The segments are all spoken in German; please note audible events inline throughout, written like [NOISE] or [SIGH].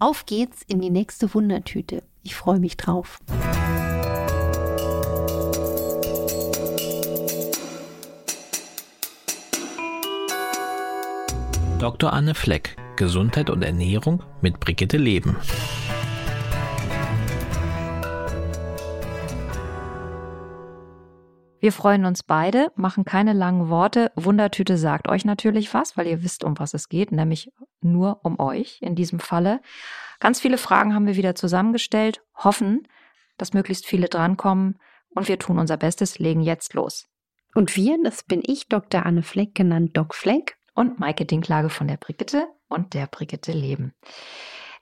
Auf geht's in die nächste Wundertüte. Ich freue mich drauf. Dr. Anne Fleck, Gesundheit und Ernährung mit Brigitte Leben. Wir freuen uns beide, machen keine langen Worte. Wundertüte sagt euch natürlich was, weil ihr wisst, um was es geht, nämlich nur um euch in diesem Falle. Ganz viele Fragen haben wir wieder zusammengestellt, hoffen, dass möglichst viele drankommen und wir tun unser Bestes, legen jetzt los. Und wir, das bin ich, Dr. Anne Fleck, genannt Doc Fleck und Maike Dinklage von der Brigitte und der Brigitte Leben.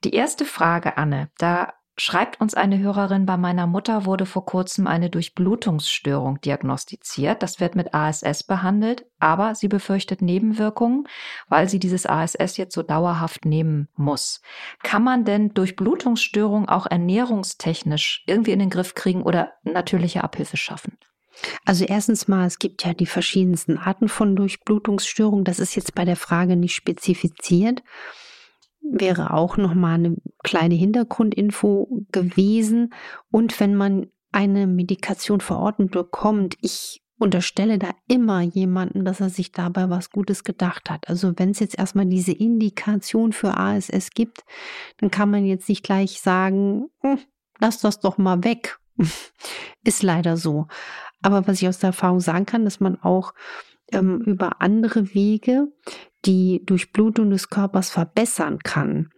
Die erste Frage, Anne, da schreibt uns eine Hörerin, bei meiner Mutter wurde vor kurzem eine Durchblutungsstörung diagnostiziert. Das wird mit ASS behandelt, aber sie befürchtet Nebenwirkungen, weil sie dieses ASS jetzt so dauerhaft nehmen muss. Kann man denn Durchblutungsstörung auch ernährungstechnisch irgendwie in den Griff kriegen oder natürliche Abhilfe schaffen? Also erstens mal, es gibt ja die verschiedensten Arten von Durchblutungsstörungen. Das ist jetzt bei der Frage nicht spezifiziert. Wäre auch noch mal eine kleine Hintergrundinfo gewesen. Und wenn man eine Medikation verordnet bekommt, ich unterstelle da immer jemanden, dass er sich dabei was Gutes gedacht hat. Also wenn es jetzt erstmal diese Indikation für ASS gibt, dann kann man jetzt nicht gleich sagen, hm, lass das doch mal weg. [LAUGHS] Ist leider so. Aber was ich aus der Erfahrung sagen kann, dass man auch ähm, über andere Wege die Durchblutung des Körpers verbessern kann.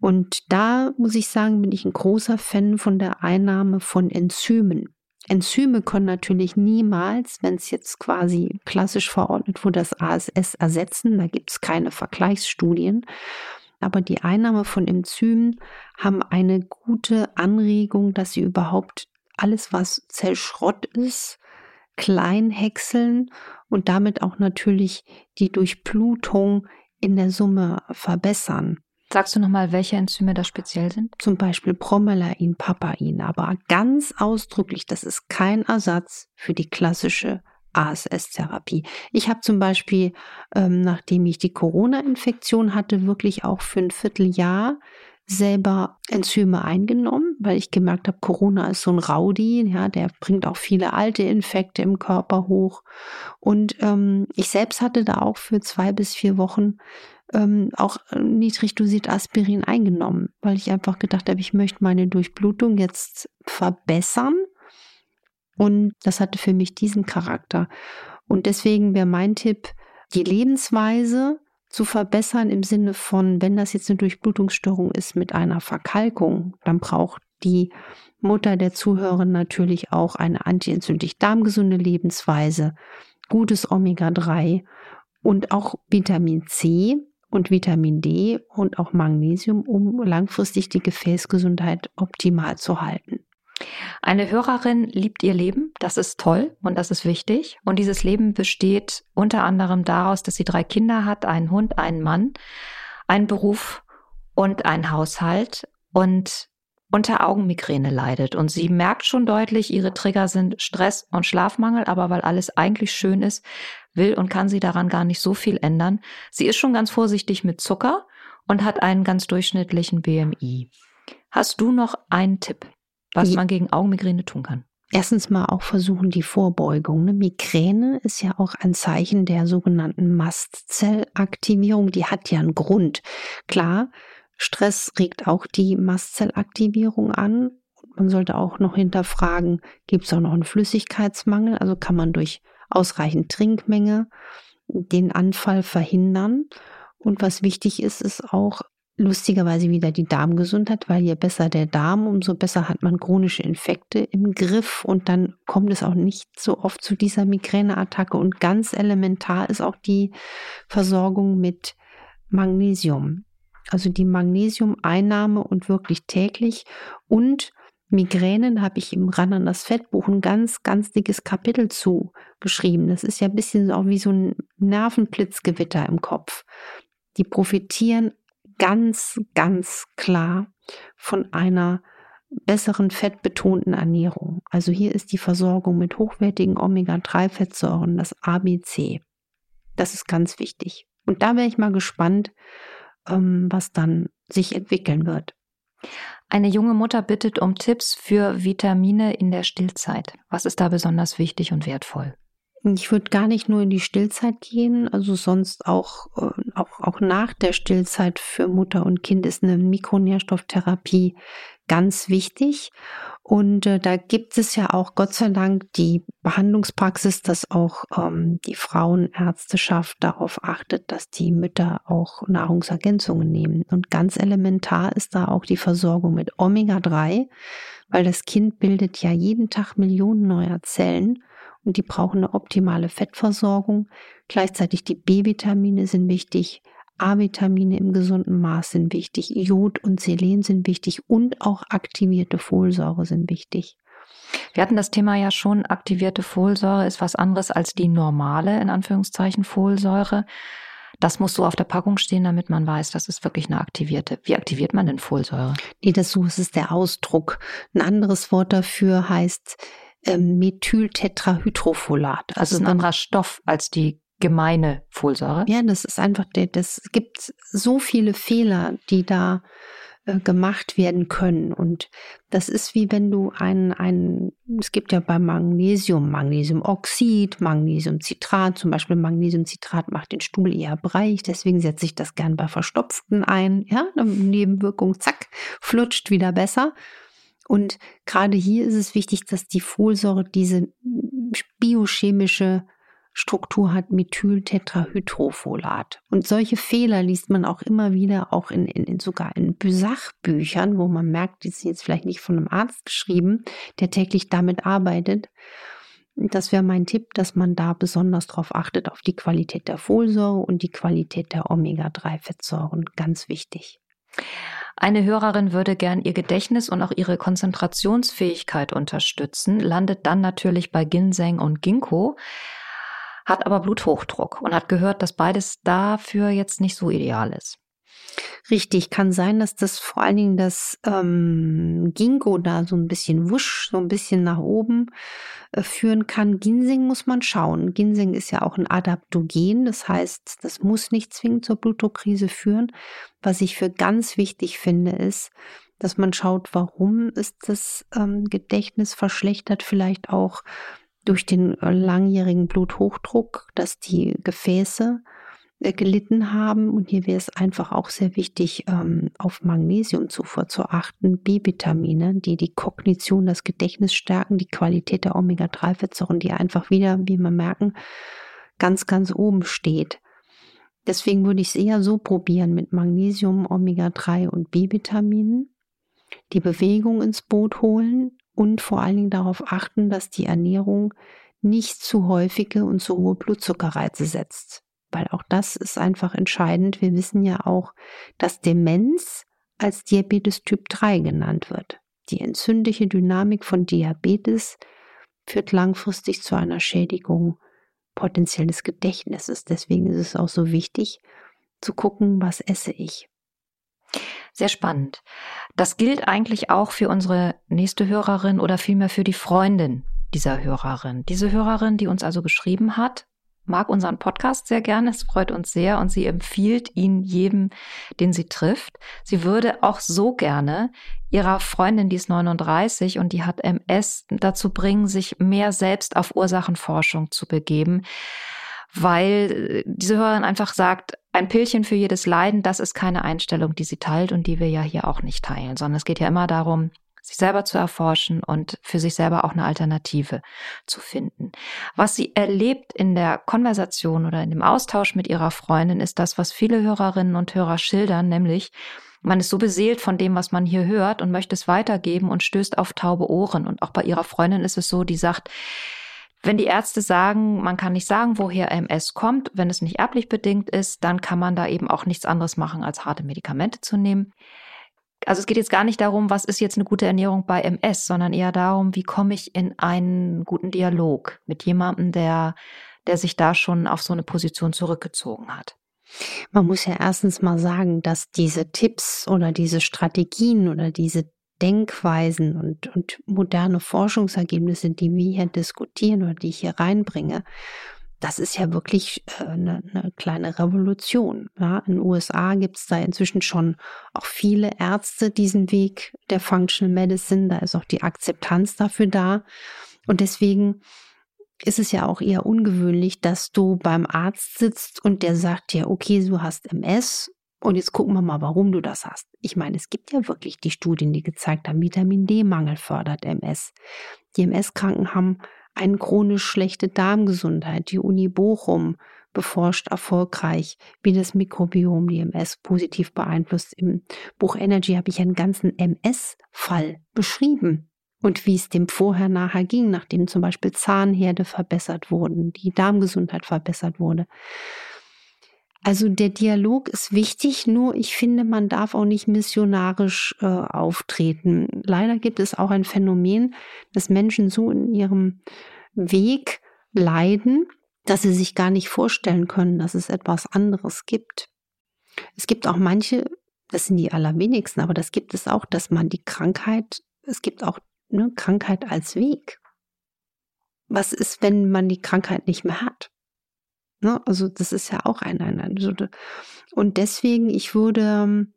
Und da muss ich sagen, bin ich ein großer Fan von der Einnahme von Enzymen. Enzyme können natürlich niemals, wenn es jetzt quasi klassisch verordnet wurde, das ASS ersetzen. Da gibt es keine Vergleichsstudien. Aber die Einnahme von Enzymen haben eine gute Anregung, dass sie überhaupt alles, was Zellschrott ist, klein häckseln und damit auch natürlich die Durchblutung in der Summe verbessern. Sagst du nochmal, welche Enzyme da speziell sind? Zum Beispiel Bromelain, Papain, aber ganz ausdrücklich, das ist kein Ersatz für die klassische ASS-Therapie. Ich habe zum Beispiel, ähm, nachdem ich die Corona-Infektion hatte, wirklich auch für ein Vierteljahr selber Enzyme eingenommen, weil ich gemerkt habe, Corona ist so ein Rowdy, ja, der bringt auch viele alte Infekte im Körper hoch. Und ähm, ich selbst hatte da auch für zwei bis vier Wochen ähm, auch niedrig dosiert Aspirin eingenommen, weil ich einfach gedacht habe, ich möchte meine Durchblutung jetzt verbessern. Und das hatte für mich diesen Charakter. Und deswegen wäre mein Tipp, die Lebensweise zu verbessern im Sinne von, wenn das jetzt eine Durchblutungsstörung ist mit einer Verkalkung, dann braucht die Mutter der Zuhörerin natürlich auch eine antientzündlich darmgesunde Lebensweise, gutes Omega-3 und auch Vitamin C und Vitamin D und auch Magnesium, um langfristig die Gefäßgesundheit optimal zu halten. Eine Hörerin liebt ihr Leben, das ist toll und das ist wichtig. Und dieses Leben besteht unter anderem daraus, dass sie drei Kinder hat, einen Hund, einen Mann, einen Beruf und einen Haushalt und unter Augenmigräne leidet. Und sie merkt schon deutlich, ihre Trigger sind Stress und Schlafmangel, aber weil alles eigentlich schön ist, will und kann sie daran gar nicht so viel ändern. Sie ist schon ganz vorsichtig mit Zucker und hat einen ganz durchschnittlichen BMI. Hast du noch einen Tipp? Was man gegen Augenmigräne tun kann. Erstens mal auch versuchen die Vorbeugung. Ne? Migräne ist ja auch ein Zeichen der sogenannten Mastzellaktivierung. Die hat ja einen Grund. Klar, Stress regt auch die Mastzellaktivierung an. Man sollte auch noch hinterfragen, gibt es auch noch einen Flüssigkeitsmangel? Also kann man durch ausreichend Trinkmenge den Anfall verhindern. Und was wichtig ist, ist auch lustigerweise wieder die Darmgesundheit, weil je besser der Darm, umso besser hat man chronische Infekte im Griff und dann kommt es auch nicht so oft zu dieser Migräneattacke. Und ganz elementar ist auch die Versorgung mit Magnesium. Also die Magnesiumeinnahme und wirklich täglich und Migränen habe ich im Ran an das Fettbuch ein ganz, ganz dickes Kapitel zu geschrieben. Das ist ja ein bisschen auch wie so ein Nervenblitzgewitter im Kopf. Die profitieren ganz, ganz klar von einer besseren fettbetonten Ernährung. Also hier ist die Versorgung mit hochwertigen Omega-3-Fettsäuren, das ABC. Das ist ganz wichtig. Und da wäre ich mal gespannt, ähm, was dann sich entwickeln wird. Eine junge Mutter bittet um Tipps für Vitamine in der Stillzeit. Was ist da besonders wichtig und wertvoll? Ich würde gar nicht nur in die Stillzeit gehen, also sonst auch, äh, auch, auch nach der Stillzeit für Mutter und Kind ist eine Mikronährstofftherapie ganz wichtig. Und äh, da gibt es ja auch Gott sei Dank die Behandlungspraxis, dass auch ähm, die Frauenärzteschaft darauf achtet, dass die Mütter auch Nahrungsergänzungen nehmen. Und ganz elementar ist da auch die Versorgung mit Omega-3, weil das Kind bildet ja jeden Tag Millionen neuer Zellen und die brauchen eine optimale Fettversorgung. Gleichzeitig die B-Vitamine sind wichtig, A-Vitamine im gesunden Maß sind wichtig, Jod und Selen sind wichtig und auch aktivierte Folsäure sind wichtig. Wir hatten das Thema ja schon, aktivierte Folsäure ist was anderes als die normale, in Anführungszeichen, Folsäure. Das muss so auf der Packung stehen, damit man weiß, das ist wirklich eine aktivierte. Wie aktiviert man denn Folsäure? Nee, das so ist der Ausdruck. Ein anderes Wort dafür heißt Methyltetrahydrofolat. Also ein anderer Stoff als die gemeine Folsäure. Ja, das ist einfach, das gibt so viele Fehler, die da äh, gemacht werden können. Und das ist wie wenn du ein, ein, es gibt ja bei Magnesium, Magnesiumoxid, Magnesiumcitrat, zum Beispiel Magnesiumcitrat macht den Stuhl eher breich, deswegen setze ich das gern bei Verstopften ein. Ja, Nebenwirkung, zack, flutscht wieder besser. Und gerade hier ist es wichtig, dass die Folsäure diese biochemische Struktur hat Methyltetrahydrofolat. Und solche Fehler liest man auch immer wieder, auch in, in, in sogar in Sachbüchern, wo man merkt, die sind jetzt vielleicht nicht von einem Arzt geschrieben, der täglich damit arbeitet. Das wäre mein Tipp, dass man da besonders darauf achtet, auf die Qualität der Folsäure und die Qualität der Omega-3-Fettsäuren. Ganz wichtig. Eine Hörerin würde gern ihr Gedächtnis und auch ihre Konzentrationsfähigkeit unterstützen, landet dann natürlich bei Ginseng und Ginkgo hat aber Bluthochdruck und hat gehört, dass beides dafür jetzt nicht so ideal ist. Richtig, kann sein, dass das vor allen Dingen das ähm, Ginkgo da so ein bisschen wusch, so ein bisschen nach oben äh, führen kann. Ginseng muss man schauen. Ginseng ist ja auch ein Adaptogen, das heißt, das muss nicht zwingend zur Blutdruckkrise führen. Was ich für ganz wichtig finde, ist, dass man schaut, warum ist das ähm, Gedächtnis verschlechtert, vielleicht auch durch den äh, langjährigen Bluthochdruck, dass die Gefäße gelitten haben. Und hier wäre es einfach auch sehr wichtig, ähm, auf Magnesiumzufuhr zu achten, B-Vitamine, die die Kognition, das Gedächtnis stärken, die Qualität der Omega-3-Fettsäuren, die einfach wieder, wie wir merken, ganz, ganz oben steht. Deswegen würde ich es eher so probieren mit Magnesium, Omega-3 und B-Vitaminen. Die Bewegung ins Boot holen, und vor allen Dingen darauf achten, dass die Ernährung nicht zu häufige und zu hohe Blutzuckerreize setzt. Weil auch das ist einfach entscheidend. Wir wissen ja auch, dass Demenz als Diabetes Typ 3 genannt wird. Die entzündliche Dynamik von Diabetes führt langfristig zu einer Schädigung potenziell des Gedächtnisses. Deswegen ist es auch so wichtig zu gucken, was esse ich. Sehr spannend. Das gilt eigentlich auch für unsere nächste Hörerin oder vielmehr für die Freundin dieser Hörerin. Diese Hörerin, die uns also geschrieben hat, mag unseren Podcast sehr gerne. Es freut uns sehr und sie empfiehlt ihn jedem, den sie trifft. Sie würde auch so gerne ihrer Freundin, die ist 39 und die hat MS, dazu bringen, sich mehr selbst auf Ursachenforschung zu begeben weil äh, diese Hörerin einfach sagt, ein Pillchen für jedes Leiden, das ist keine Einstellung, die sie teilt und die wir ja hier auch nicht teilen, sondern es geht ja immer darum, sich selber zu erforschen und für sich selber auch eine Alternative zu finden. Was sie erlebt in der Konversation oder in dem Austausch mit ihrer Freundin ist das, was viele Hörerinnen und Hörer schildern, nämlich man ist so beseelt von dem, was man hier hört und möchte es weitergeben und stößt auf taube Ohren. Und auch bei ihrer Freundin ist es so, die sagt, wenn die Ärzte sagen, man kann nicht sagen, woher MS kommt, wenn es nicht erblich bedingt ist, dann kann man da eben auch nichts anderes machen, als harte Medikamente zu nehmen. Also es geht jetzt gar nicht darum, was ist jetzt eine gute Ernährung bei MS, sondern eher darum, wie komme ich in einen guten Dialog mit jemandem, der, der sich da schon auf so eine Position zurückgezogen hat. Man muss ja erstens mal sagen, dass diese Tipps oder diese Strategien oder diese Denkweisen und, und moderne Forschungsergebnisse, die wir hier diskutieren oder die ich hier reinbringe, das ist ja wirklich äh, eine, eine kleine Revolution. Ja. In den USA gibt es da inzwischen schon auch viele Ärzte diesen Weg der Functional Medicine. Da ist auch die Akzeptanz dafür da. Und deswegen ist es ja auch eher ungewöhnlich, dass du beim Arzt sitzt und der sagt dir, okay, du hast MS und jetzt gucken wir mal, warum du das hast. Ich meine, es gibt ja wirklich die Studien, die gezeigt haben, Vitamin D-Mangel fördert MS. Die MS-Kranken haben eine chronisch schlechte Darmgesundheit. Die Uni Bochum beforscht erfolgreich, wie das Mikrobiom die MS positiv beeinflusst. Im Buch Energy habe ich einen ganzen MS-Fall beschrieben und wie es dem vorher nachher ging, nachdem zum Beispiel Zahnherde verbessert wurden, die Darmgesundheit verbessert wurde. Also der Dialog ist wichtig, nur ich finde, man darf auch nicht missionarisch äh, auftreten. Leider gibt es auch ein Phänomen, dass Menschen so in ihrem Weg leiden, dass sie sich gar nicht vorstellen können, dass es etwas anderes gibt. Es gibt auch manche, das sind die allerwenigsten, aber das gibt es auch, dass man die Krankheit, es gibt auch eine Krankheit als Weg. Was ist, wenn man die Krankheit nicht mehr hat? Ne? Also das ist ja auch ein, ein, ein und deswegen, ich würde ähm,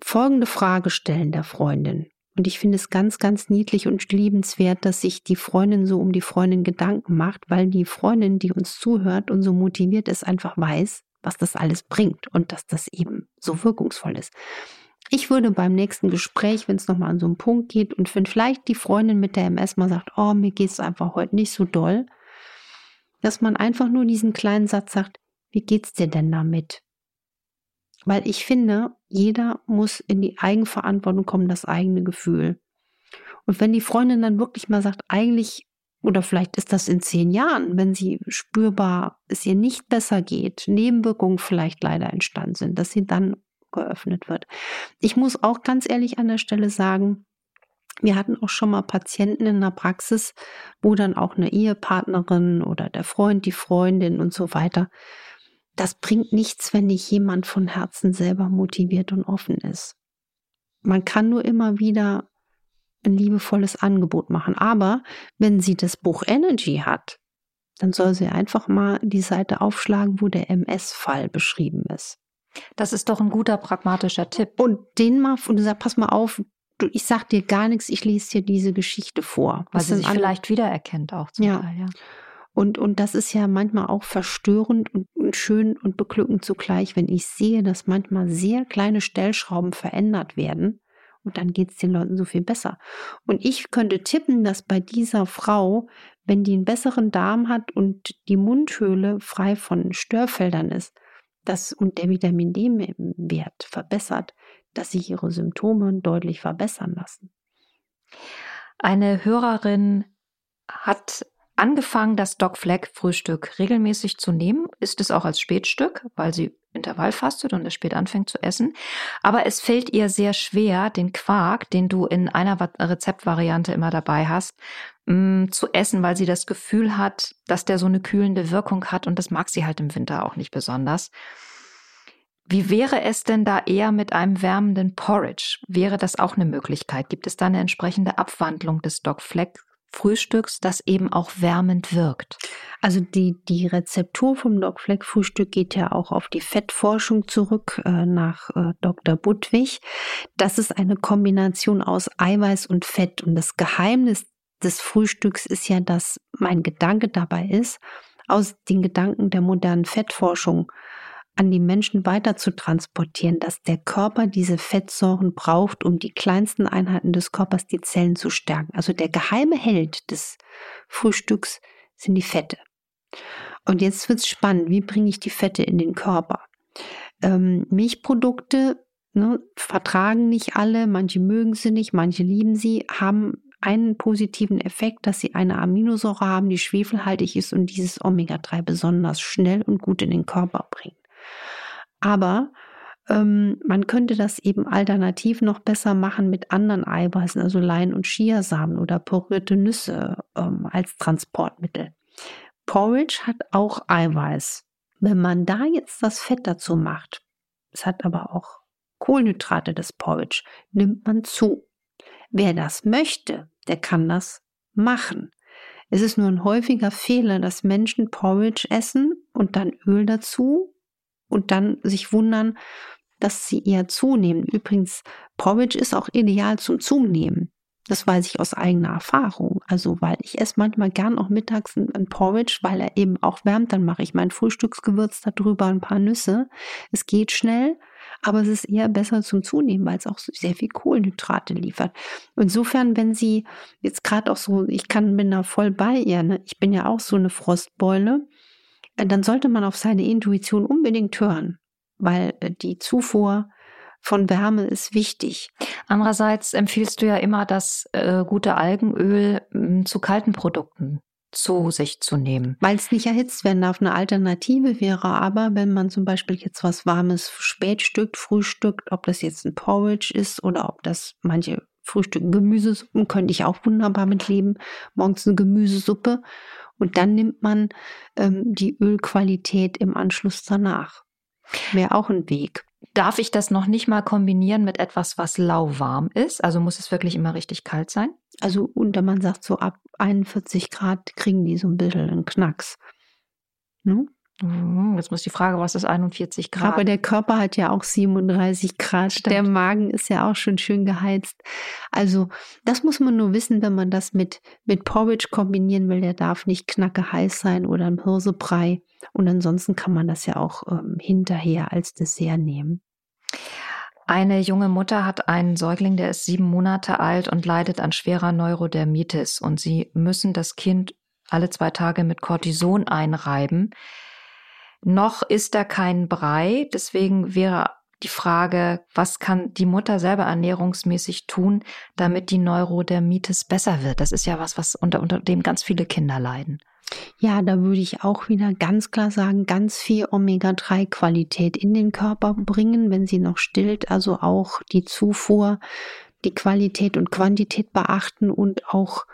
folgende Frage stellen der Freundin. Und ich finde es ganz, ganz niedlich und liebenswert, dass sich die Freundin so um die Freundin Gedanken macht, weil die Freundin, die uns zuhört und so motiviert ist, einfach weiß, was das alles bringt und dass das eben so wirkungsvoll ist. Ich würde beim nächsten Gespräch, wenn es nochmal an so einen Punkt geht und wenn vielleicht die Freundin mit der MS mal sagt, oh, mir geht es einfach heute nicht so doll, dass man einfach nur diesen kleinen Satz sagt, wie geht's dir denn damit? Weil ich finde, jeder muss in die Eigenverantwortung kommen, das eigene Gefühl. Und wenn die Freundin dann wirklich mal sagt, eigentlich, oder vielleicht ist das in zehn Jahren, wenn sie spürbar es ihr nicht besser geht, Nebenwirkungen vielleicht leider entstanden sind, dass sie dann geöffnet wird. Ich muss auch ganz ehrlich an der Stelle sagen, wir hatten auch schon mal Patienten in der Praxis, wo dann auch eine Ehepartnerin oder der Freund, die Freundin und so weiter. Das bringt nichts, wenn nicht jemand von Herzen selber motiviert und offen ist. Man kann nur immer wieder ein liebevolles Angebot machen. Aber wenn sie das Buch Energy hat, dann soll sie einfach mal die Seite aufschlagen, wo der MS-Fall beschrieben ist. Das ist doch ein guter pragmatischer Tipp. Und den mal, und du sagst, pass mal auf, du, ich sag dir gar nichts, ich lese dir diese Geschichte vor. Weil sie sich vielleicht wiedererkennt auch zum ja. Teil, ja. Und, und das ist ja manchmal auch verstörend und, und schön und beglückend zugleich, wenn ich sehe, dass manchmal sehr kleine Stellschrauben verändert werden und dann geht es den Leuten so viel besser. Und ich könnte tippen, dass bei dieser Frau, wenn die einen besseren Darm hat und die Mundhöhle frei von Störfeldern ist, das und der Vitamin D-Wert verbessert, dass sich ihre Symptome deutlich verbessern lassen. Eine Hörerin hat angefangen, das Doc Flag Frühstück regelmäßig zu nehmen. Ist es auch als Spätstück, weil sie Intervall fastet und es spät anfängt zu essen. Aber es fällt ihr sehr schwer, den Quark, den du in einer Rezeptvariante immer dabei hast, mm, zu essen, weil sie das Gefühl hat, dass der so eine kühlende Wirkung hat und das mag sie halt im Winter auch nicht besonders. Wie wäre es denn da eher mit einem wärmenden Porridge? Wäre das auch eine Möglichkeit? Gibt es da eine entsprechende Abwandlung des Doc Fleck Frühstücks, das eben auch wärmend wirkt? Also die, die Rezeptur vom Doc Fleck Frühstück geht ja auch auf die Fettforschung zurück äh, nach äh, Dr. Budwig. Das ist eine Kombination aus Eiweiß und Fett. Und das Geheimnis des Frühstücks ist ja, dass mein Gedanke dabei ist, aus den Gedanken der modernen Fettforschung an die Menschen weiter zu transportieren, dass der Körper diese Fettsäuren braucht, um die kleinsten Einheiten des Körpers, die Zellen zu stärken. Also der geheime Held des Frühstücks sind die Fette. Und jetzt wird es spannend, wie bringe ich die Fette in den Körper? Ähm, Milchprodukte ne, vertragen nicht alle, manche mögen sie nicht, manche lieben sie, haben einen positiven Effekt, dass sie eine Aminosäure haben, die schwefelhaltig ist und dieses Omega-3 besonders schnell und gut in den Körper bringt. Aber ähm, man könnte das eben alternativ noch besser machen mit anderen Eiweißen, also Lein- und Chiasamen oder porierte Nüsse ähm, als Transportmittel. Porridge hat auch Eiweiß. Wenn man da jetzt das Fett dazu macht, es hat aber auch Kohlenhydrate des Porridge, nimmt man zu. Wer das möchte, der kann das machen. Es ist nur ein häufiger Fehler, dass Menschen Porridge essen und dann Öl dazu und dann sich wundern, dass sie eher zunehmen. Übrigens, Porridge ist auch ideal zum Zunehmen. Das weiß ich aus eigener Erfahrung. Also, weil ich esse manchmal gern auch mittags ein Porridge, weil er eben auch wärmt. Dann mache ich mein Frühstücksgewürz darüber, ein paar Nüsse. Es geht schnell, aber es ist eher besser zum Zunehmen, weil es auch sehr viel Kohlenhydrate liefert. Insofern, wenn Sie jetzt gerade auch so, ich kann, bin da voll bei ihr, ne? ich bin ja auch so eine Frostbeule, dann sollte man auf seine Intuition unbedingt hören, weil äh, die Zufuhr von Wärme ist wichtig. Andererseits empfiehlst du ja immer, das äh, gute Algenöl äh, zu kalten Produkten zu sich zu nehmen. Weil es nicht erhitzt werden darf. Eine Alternative wäre aber, wenn man zum Beispiel jetzt was Warmes spätstückt, frühstückt, ob das jetzt ein Porridge ist oder ob das manche frühstücken Gemüsesuppen, könnte ich auch wunderbar mitleben. Morgens eine Gemüsesuppe und dann nimmt man ähm, die Ölqualität im Anschluss danach. Wäre auch ein Weg. Darf ich das noch nicht mal kombinieren mit etwas, was lauwarm ist? Also muss es wirklich immer richtig kalt sein? Also unter man sagt so ab 41 Grad kriegen die so ein bisschen einen Knacks. Ne? Mhm, jetzt muss die Frage, was ist 41 Grad? Aber der Körper hat ja auch 37 Grad. Stimmt. Der Magen ist ja auch schon schön geheizt. Also das muss man nur wissen, wenn man das mit, mit Porridge kombinieren will. Der darf nicht knacke heiß sein oder ein Hirsebrei. Und ansonsten kann man das ja auch ähm, hinterher als Dessert nehmen. Eine junge Mutter hat einen Säugling, der ist sieben Monate alt und leidet an schwerer Neurodermitis. Und sie müssen das Kind alle zwei Tage mit Cortison einreiben. Noch ist da kein Brei, deswegen wäre die Frage, was kann die Mutter selber ernährungsmäßig tun, damit die Neurodermitis besser wird? Das ist ja was, was unter, unter dem ganz viele Kinder leiden. Ja, da würde ich auch wieder ganz klar sagen, ganz viel Omega-3-Qualität in den Körper bringen, wenn sie noch stillt. Also auch die Zufuhr, die Qualität und Quantität beachten und auch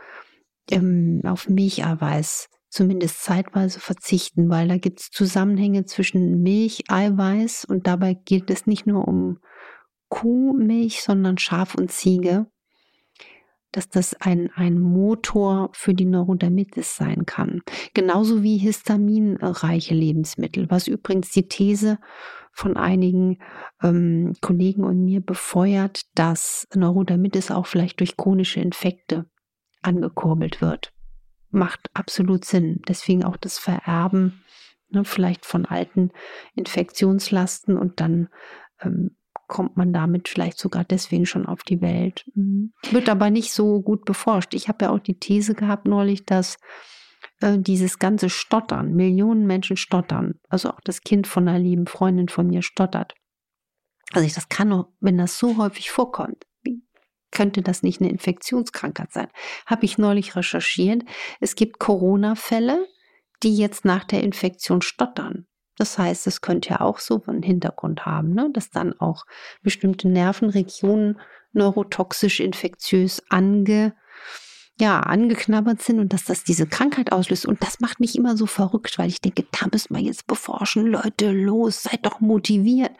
ähm, auf Milcheiweiß zumindest zeitweise verzichten, weil da gibt es Zusammenhänge zwischen Milch, Eiweiß und dabei geht es nicht nur um Kuhmilch, sondern Schaf und Ziege, dass das ein, ein Motor für die Neurodermitis sein kann. Genauso wie histaminreiche Lebensmittel, was übrigens die These von einigen ähm, Kollegen und mir befeuert, dass Neurodermitis auch vielleicht durch chronische Infekte angekurbelt wird macht absolut Sinn. Deswegen auch das Vererben, ne, vielleicht von alten Infektionslasten und dann ähm, kommt man damit vielleicht sogar deswegen schon auf die Welt. Mhm. Wird aber nicht so gut beforscht. Ich habe ja auch die These gehabt neulich, dass äh, dieses ganze Stottern, Millionen Menschen stottern, also auch das Kind von einer lieben Freundin von mir stottert. Also ich, das kann nur, wenn das so häufig vorkommt, könnte das nicht eine Infektionskrankheit sein? Habe ich neulich recherchiert. Es gibt Corona-Fälle, die jetzt nach der Infektion stottern. Das heißt, es könnte ja auch so einen Hintergrund haben, ne? dass dann auch bestimmte Nervenregionen neurotoxisch infektiös ange, ja, angeknabbert sind und dass das diese Krankheit auslöst. Und das macht mich immer so verrückt, weil ich denke, da müssen wir jetzt beforschen. Leute, los, seid doch motiviert.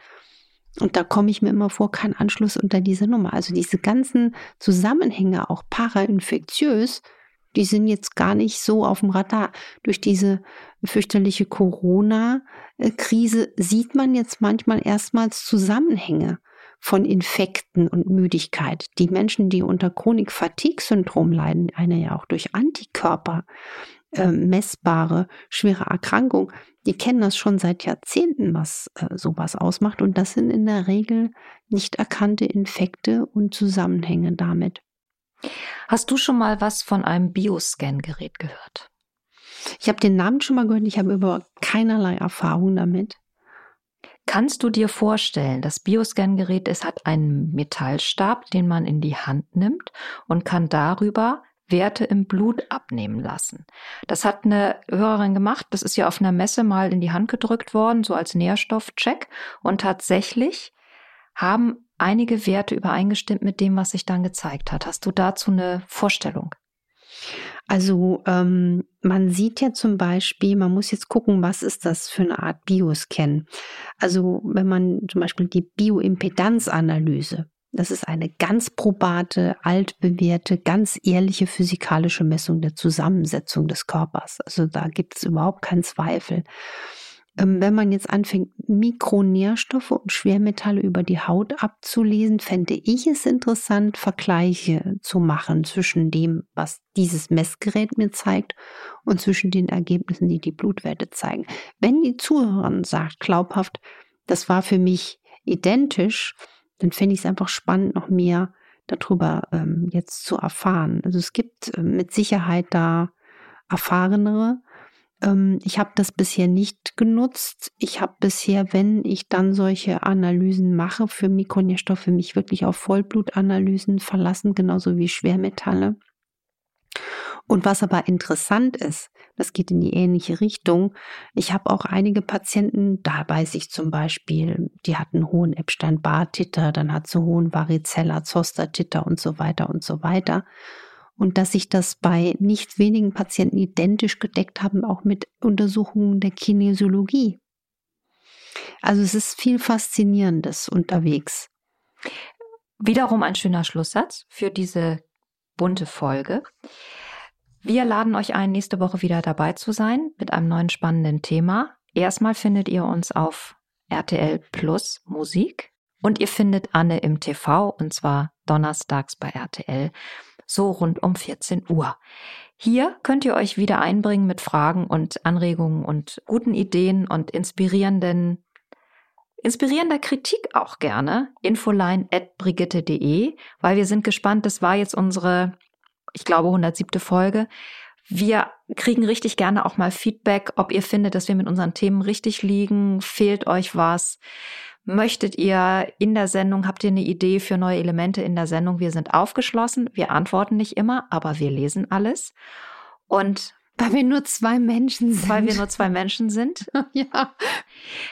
Und da komme ich mir immer vor, kein Anschluss unter dieser Nummer. Also diese ganzen Zusammenhänge, auch parainfektiös, die sind jetzt gar nicht so auf dem Radar. Durch diese fürchterliche Corona-Krise sieht man jetzt manchmal erstmals Zusammenhänge von Infekten und Müdigkeit. Die Menschen, die unter Chronik-Fatigue-Syndrom leiden, eine ja auch durch Antikörper äh, messbare schwere Erkrankung, die kennen das schon seit Jahrzehnten, was äh, sowas ausmacht. Und das sind in der Regel nicht erkannte Infekte und Zusammenhänge damit. Hast du schon mal was von einem Bioscan-Gerät gehört? Ich habe den Namen schon mal gehört, ich habe über keinerlei Erfahrung damit. Kannst du dir vorstellen, das Bioscan-Gerät, es hat einen Metallstab, den man in die Hand nimmt und kann darüber Werte im Blut abnehmen lassen. Das hat eine Hörerin gemacht. Das ist ja auf einer Messe mal in die Hand gedrückt worden, so als Nährstoffcheck. Und tatsächlich haben einige Werte übereingestimmt mit dem, was sich dann gezeigt hat. Hast du dazu eine Vorstellung? Also ähm, man sieht ja zum Beispiel, man muss jetzt gucken, was ist das für eine Art Bioscan. Also wenn man zum Beispiel die Bioimpedanzanalyse Das ist eine ganz probate, altbewährte, ganz ehrliche physikalische Messung der Zusammensetzung des Körpers. Also da gibt es überhaupt keinen Zweifel. Ähm, wenn man jetzt anfängt, Mikronährstoffe und Schwermetalle über die Haut abzulesen, fände ich es interessant, Vergleiche zu machen zwischen dem, was dieses Messgerät mir zeigt und zwischen den Ergebnissen, die die Blutwerte zeigen. Wenn die Zuhörerin sagt, glaubhaft, das war für mich identisch, dann fände ich es einfach spannend, noch mehr darüber ähm, jetzt zu erfahren. Also es gibt äh, mit Sicherheit da erfahrenere, ähm, ich habe das bisher nicht genutzt. Ich habe bisher, wenn ich dann solche Analysen mache für Mikronährstoffe, mich wirklich auf Vollblutanalysen verlassen, genauso wie Schwermetalle. Und was aber interessant ist, das geht in die ähnliche Richtung. Ich habe auch einige Patienten, da weiß ich zum Beispiel, die hatten hohen Epstein-Barr-Titter, dann hat sie hohen Varicella-Zoster-Titter und so weiter und so weiter und dass sich das bei nicht wenigen Patienten identisch gedeckt haben, auch mit Untersuchungen der Kinesiologie. Also es ist viel Faszinierendes unterwegs. Wiederum ein schöner Schlusssatz für diese bunte Folge. Wir laden euch ein, nächste Woche wieder dabei zu sein mit einem neuen spannenden Thema. Erstmal findet ihr uns auf RTL Plus Musik und ihr findet Anne im TV und zwar donnerstags bei RTL so rund um 14 Uhr. Hier könnt ihr euch wieder einbringen mit Fragen und Anregungen und guten Ideen und inspirierenden inspirierender Kritik auch gerne. Infoline at brigitte.de, weil wir sind gespannt. Das war jetzt unsere, ich glaube, 107. Folge. Wir kriegen richtig gerne auch mal Feedback, ob ihr findet, dass wir mit unseren Themen richtig liegen. Fehlt euch was? Möchtet ihr in der Sendung, habt ihr eine Idee für neue Elemente in der Sendung? Wir sind aufgeschlossen. Wir antworten nicht immer, aber wir lesen alles. Und weil wir nur zwei Menschen sind. Weil wir nur zwei Menschen sind. [LAUGHS] ja.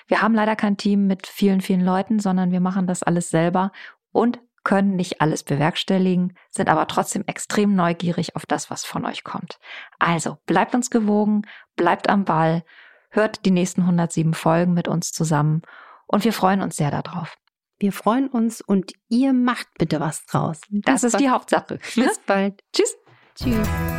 Wir haben leider kein Team mit vielen, vielen Leuten, sondern wir machen das alles selber und können nicht alles bewerkstelligen, sind aber trotzdem extrem neugierig auf das, was von euch kommt. Also bleibt uns gewogen, bleibt am Ball, hört die nächsten 107 Folgen mit uns zusammen und wir freuen uns sehr darauf. Wir freuen uns und ihr macht bitte was draus. Das, das ist die Hauptsache. Bis bald. [LAUGHS] Tschüss. Tschüss.